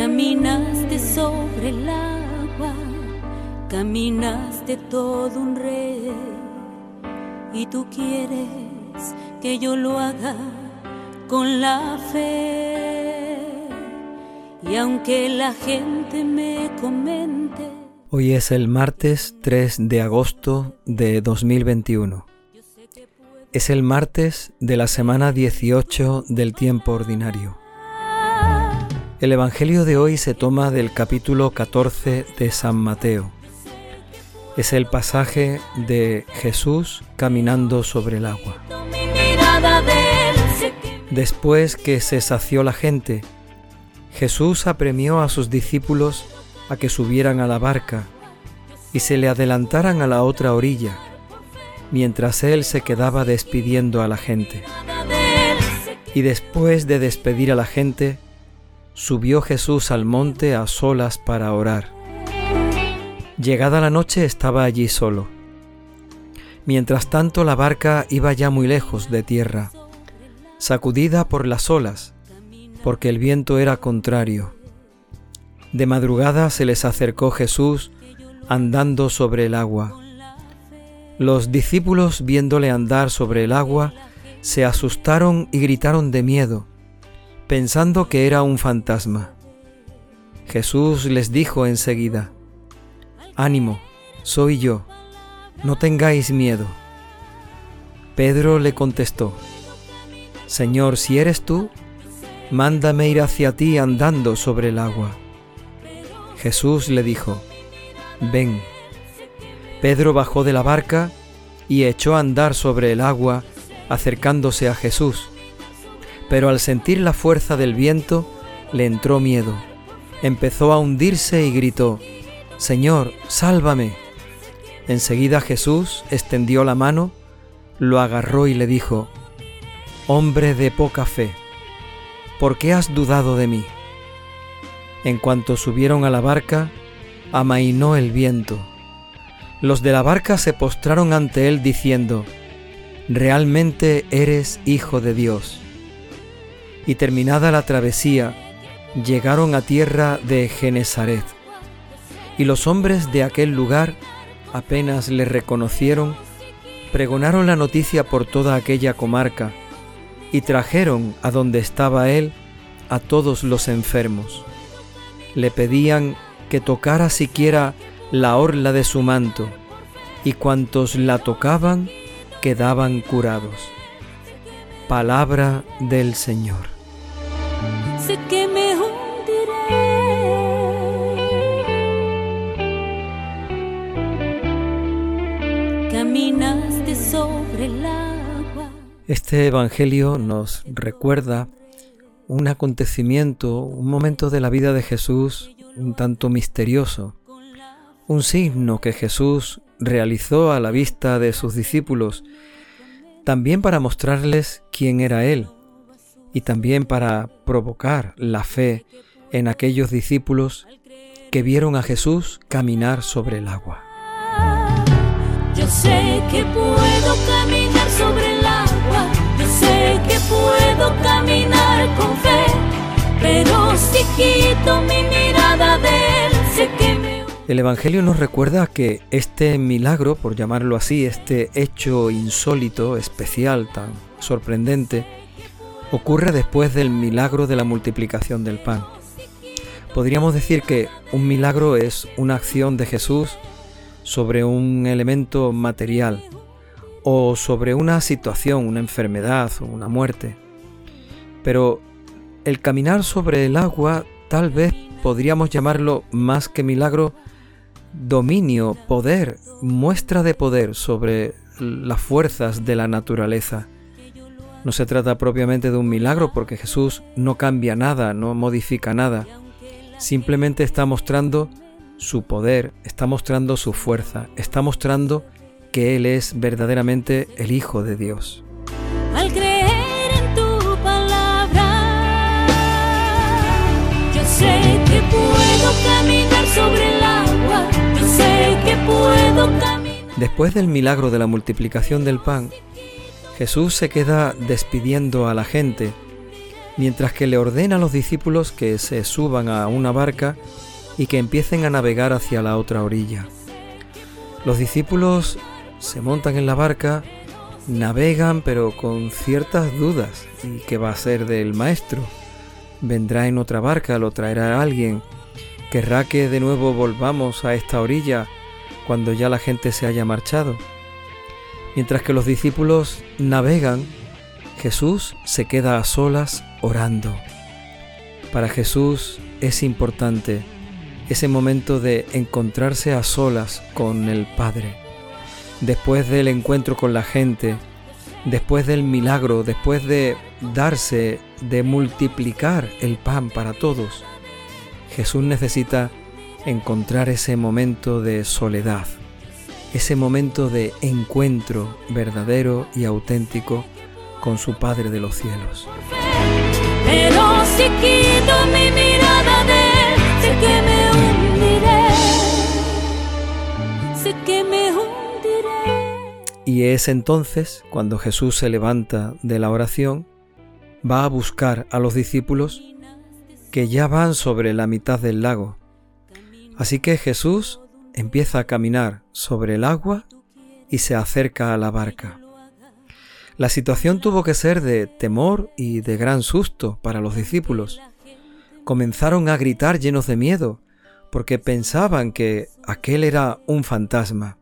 Caminaste sobre el agua, caminaste todo un rey y tú quieres que yo lo haga con la fe. Y aunque la gente me comente, Hoy es el martes 3 de agosto de 2021. Es el martes de la semana 18 del tiempo ordinario. El Evangelio de hoy se toma del capítulo 14 de San Mateo. Es el pasaje de Jesús caminando sobre el agua. Después que se sació la gente, Jesús apremió a sus discípulos a que subieran a la barca y se le adelantaran a la otra orilla, mientras él se quedaba despidiendo a la gente. Y después de despedir a la gente, subió Jesús al monte a solas para orar. Llegada la noche estaba allí solo. Mientras tanto la barca iba ya muy lejos de tierra, sacudida por las olas, porque el viento era contrario. De madrugada se les acercó Jesús andando sobre el agua. Los discípulos, viéndole andar sobre el agua, se asustaron y gritaron de miedo, pensando que era un fantasma. Jesús les dijo enseguida, Ánimo, soy yo, no tengáis miedo. Pedro le contestó, Señor, si eres tú, mándame ir hacia ti andando sobre el agua. Jesús le dijo, Ven. Pedro bajó de la barca y echó a andar sobre el agua, acercándose a Jesús. Pero al sentir la fuerza del viento, le entró miedo. Empezó a hundirse y gritó, Señor, sálvame. Enseguida Jesús extendió la mano, lo agarró y le dijo, Hombre de poca fe, ¿por qué has dudado de mí? En cuanto subieron a la barca, amainó el viento. Los de la barca se postraron ante él diciendo, Realmente eres hijo de Dios. Y terminada la travesía, llegaron a tierra de Genezaret. Y los hombres de aquel lugar, apenas le reconocieron, pregonaron la noticia por toda aquella comarca, y trajeron a donde estaba él a todos los enfermos le pedían que tocara siquiera la orla de su manto, y cuantos la tocaban quedaban curados. Palabra del Señor. Sé que me hundiré. Caminaste sobre el agua. Este Evangelio nos recuerda un acontecimiento, un momento de la vida de Jesús un tanto misterioso, un signo que Jesús realizó a la vista de sus discípulos, también para mostrarles quién era Él y también para provocar la fe en aquellos discípulos que vieron a Jesús caminar sobre el agua. Yo sé que puedo caminar sobre el agua, yo sé que puedo caminar con fe, pero si quito mi mirada de él, sé que me... El Evangelio nos recuerda que este milagro, por llamarlo así, este hecho insólito, especial, tan sorprendente, ocurre después del milagro de la multiplicación del pan. Podríamos decir que un milagro es una acción de Jesús sobre un elemento material o sobre una situación, una enfermedad o una muerte. Pero el caminar sobre el agua tal vez podríamos llamarlo más que milagro, dominio, poder, muestra de poder sobre las fuerzas de la naturaleza. No se trata propiamente de un milagro porque Jesús no cambia nada, no modifica nada. Simplemente está mostrando su poder, está mostrando su fuerza, está mostrando que Él es verdaderamente el Hijo de Dios. Al creer en tu palabra, yo sé que puedo caminar sobre Después del milagro de la multiplicación del pan, Jesús se queda despidiendo a la gente mientras que le ordena a los discípulos que se suban a una barca y que empiecen a navegar hacia la otra orilla. Los discípulos se montan en la barca, navegan pero con ciertas dudas. ¿Y qué va a ser del maestro? ¿Vendrá en otra barca? ¿Lo traerá alguien? ¿Querrá que de nuevo volvamos a esta orilla cuando ya la gente se haya marchado? Mientras que los discípulos navegan, Jesús se queda a solas orando. Para Jesús es importante ese momento de encontrarse a solas con el Padre. Después del encuentro con la gente, después del milagro, después de darse, de multiplicar el pan para todos, Jesús necesita encontrar ese momento de soledad, ese momento de encuentro verdadero y auténtico con su Padre de los cielos. Pero si quito mi mirada de él, sé que me hundiré, sé que me hundiré. Y es entonces cuando Jesús se levanta de la oración, va a buscar a los discípulos que ya van sobre la mitad del lago. Así que Jesús empieza a caminar sobre el agua y se acerca a la barca. La situación tuvo que ser de temor y de gran susto para los discípulos. Comenzaron a gritar llenos de miedo, porque pensaban que aquel era un fantasma.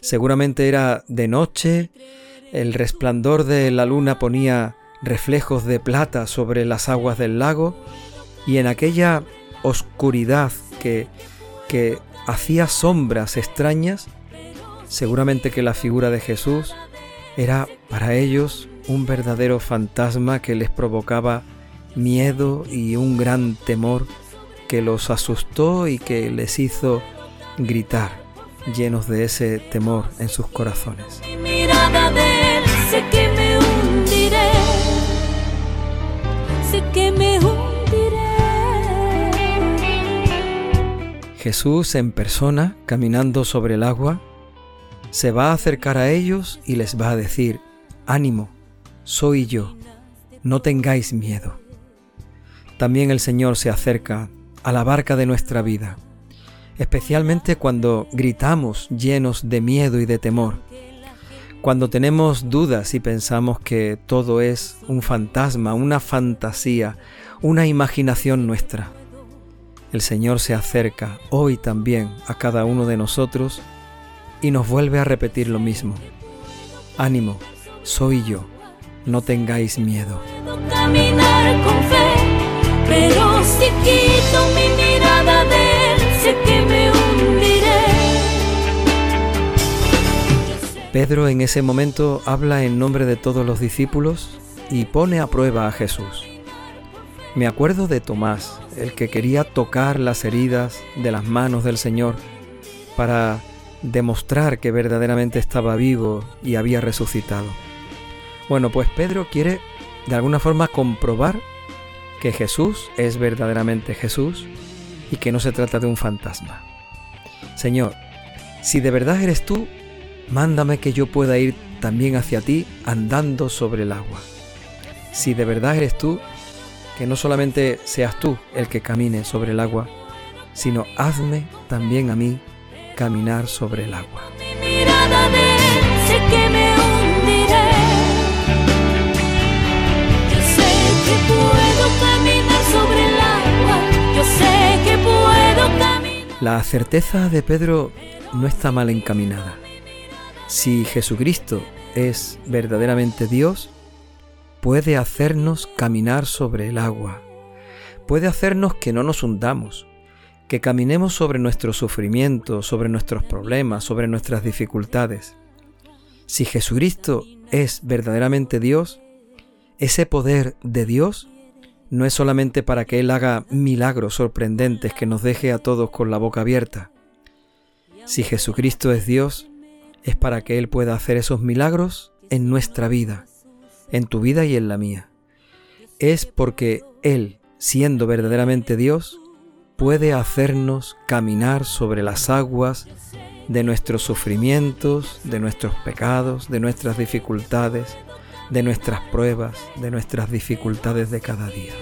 Seguramente era de noche, el resplandor de la luna ponía reflejos de plata sobre las aguas del lago, y en aquella oscuridad que, que hacía sombras extrañas, seguramente que la figura de Jesús era para ellos un verdadero fantasma que les provocaba miedo y un gran temor que los asustó y que les hizo gritar, llenos de ese temor en sus corazones. Sé que me hundiré, sé que me hundiré. Jesús en persona, caminando sobre el agua, se va a acercar a ellos y les va a decir, ánimo, soy yo, no tengáis miedo. También el Señor se acerca a la barca de nuestra vida, especialmente cuando gritamos llenos de miedo y de temor, cuando tenemos dudas y pensamos que todo es un fantasma, una fantasía, una imaginación nuestra. El Señor se acerca hoy también a cada uno de nosotros y nos vuelve a repetir lo mismo. Ánimo, soy yo, no tengáis miedo. Puedo caminar con fe, pero si quito mi mirada de él, sé que me hundiré. Pedro en ese momento habla en nombre de todos los discípulos y pone a prueba a Jesús. Me acuerdo de Tomás, el que quería tocar las heridas de las manos del Señor para demostrar que verdaderamente estaba vivo y había resucitado. Bueno, pues Pedro quiere de alguna forma comprobar que Jesús es verdaderamente Jesús y que no se trata de un fantasma. Señor, si de verdad eres tú, mándame que yo pueda ir también hacia ti andando sobre el agua. Si de verdad eres tú, que no solamente seas tú el que camine sobre el agua, sino hazme también a mí caminar sobre el agua. La certeza de Pedro no está mal encaminada. Si Jesucristo es verdaderamente Dios, puede hacernos caminar sobre el agua, puede hacernos que no nos hundamos, que caminemos sobre nuestro sufrimiento, sobre nuestros problemas, sobre nuestras dificultades. Si Jesucristo es verdaderamente Dios, ese poder de Dios no es solamente para que Él haga milagros sorprendentes que nos deje a todos con la boca abierta. Si Jesucristo es Dios, es para que Él pueda hacer esos milagros en nuestra vida, en tu vida y en la mía. Es porque Él, siendo verdaderamente Dios, puede hacernos caminar sobre las aguas de nuestros sufrimientos, de nuestros pecados, de nuestras dificultades, de nuestras pruebas, de nuestras dificultades de cada día.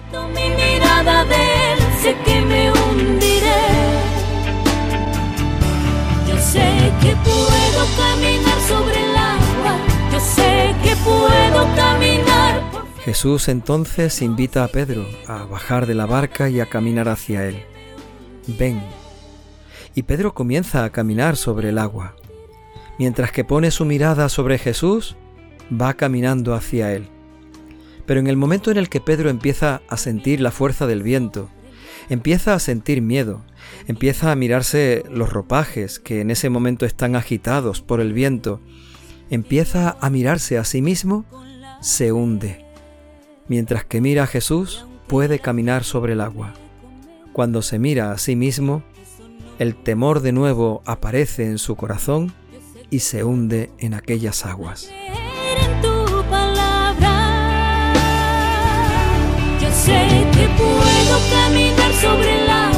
Yo sé que puedo caminar Jesús entonces invita a Pedro a bajar de la barca y a caminar hacia él. Ven. Y Pedro comienza a caminar sobre el agua. Mientras que pone su mirada sobre Jesús, va caminando hacia él. Pero en el momento en el que Pedro empieza a sentir la fuerza del viento, empieza a sentir miedo, empieza a mirarse los ropajes que en ese momento están agitados por el viento, empieza a mirarse a sí mismo, se hunde. Mientras que mira a Jesús, puede caminar sobre el agua. Cuando se mira a sí mismo, el temor de nuevo aparece en su corazón y se hunde en aquellas aguas. puedo caminar sobre el agua.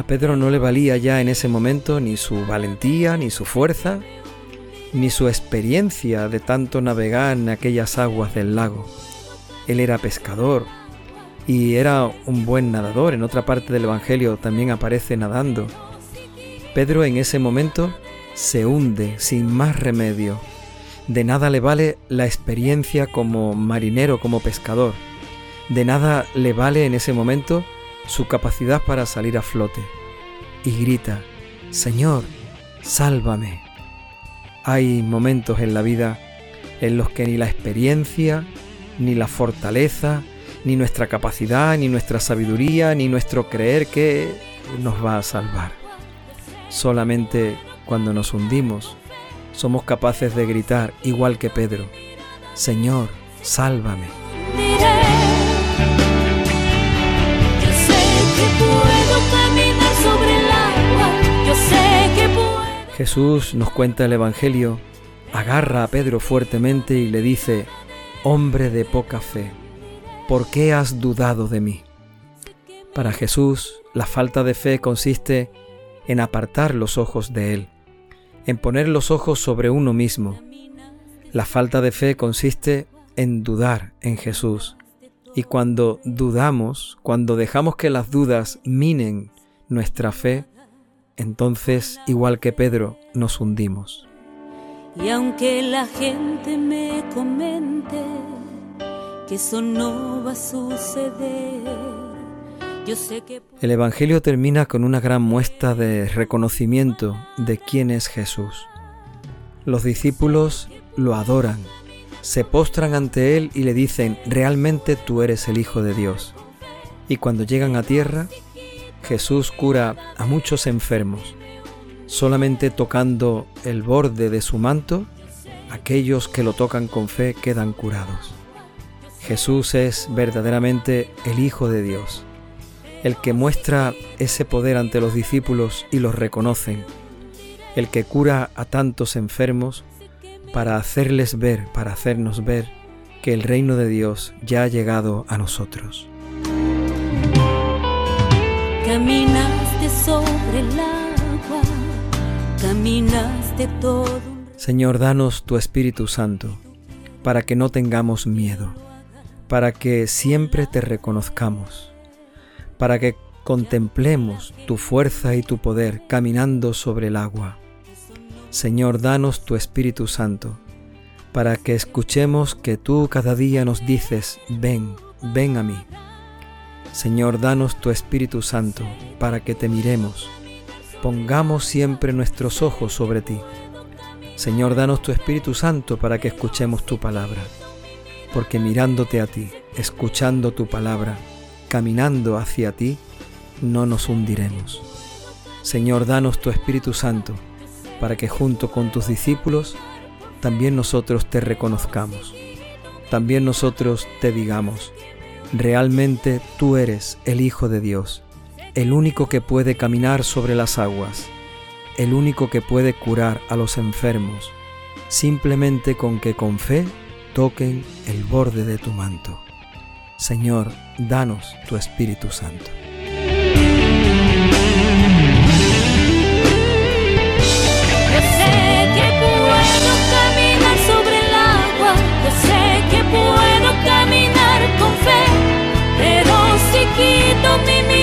A Pedro no le valía ya en ese momento ni su valentía, ni su fuerza, ni su experiencia de tanto navegar en aquellas aguas del lago. Él era pescador y era un buen nadador. En otra parte del Evangelio también aparece nadando. Pedro en ese momento se hunde sin más remedio de nada le vale la experiencia como marinero, como pescador. De nada le vale en ese momento su capacidad para salir a flote. Y grita, Señor, sálvame. Hay momentos en la vida en los que ni la experiencia, ni la fortaleza, ni nuestra capacidad, ni nuestra sabiduría, ni nuestro creer que nos va a salvar. Solamente cuando nos hundimos somos capaces de gritar, igual que Pedro, Señor, sálvame. Jesús nos cuenta el Evangelio, agarra a Pedro fuertemente y le dice, Hombre de poca fe, ¿por qué has dudado de mí? Para Jesús, la falta de fe consiste en apartar los ojos de Él en poner los ojos sobre uno mismo. La falta de fe consiste en dudar en Jesús. Y cuando dudamos, cuando dejamos que las dudas minen nuestra fe, entonces, igual que Pedro, nos hundimos. Y aunque la gente me comente que eso no va a suceder, el Evangelio termina con una gran muestra de reconocimiento de quién es Jesús. Los discípulos lo adoran, se postran ante Él y le dicen, realmente tú eres el Hijo de Dios. Y cuando llegan a tierra, Jesús cura a muchos enfermos. Solamente tocando el borde de su manto, aquellos que lo tocan con fe quedan curados. Jesús es verdaderamente el Hijo de Dios el que muestra ese poder ante los discípulos y los reconocen, el que cura a tantos enfermos para hacerles ver, para hacernos ver que el reino de Dios ya ha llegado a nosotros. Caminaste sobre el agua, caminaste todo. Señor, danos tu Espíritu Santo, para que no tengamos miedo, para que siempre te reconozcamos para que contemplemos tu fuerza y tu poder caminando sobre el agua. Señor, danos tu Espíritu Santo, para que escuchemos que tú cada día nos dices, ven, ven a mí. Señor, danos tu Espíritu Santo, para que te miremos, pongamos siempre nuestros ojos sobre ti. Señor, danos tu Espíritu Santo para que escuchemos tu palabra, porque mirándote a ti, escuchando tu palabra, caminando hacia ti, no nos hundiremos. Señor, danos tu Espíritu Santo, para que junto con tus discípulos también nosotros te reconozcamos. También nosotros te digamos, realmente tú eres el Hijo de Dios, el único que puede caminar sobre las aguas, el único que puede curar a los enfermos, simplemente con que con fe toquen el borde de tu manto. Señor, danos tu Espíritu Santo. poquito mi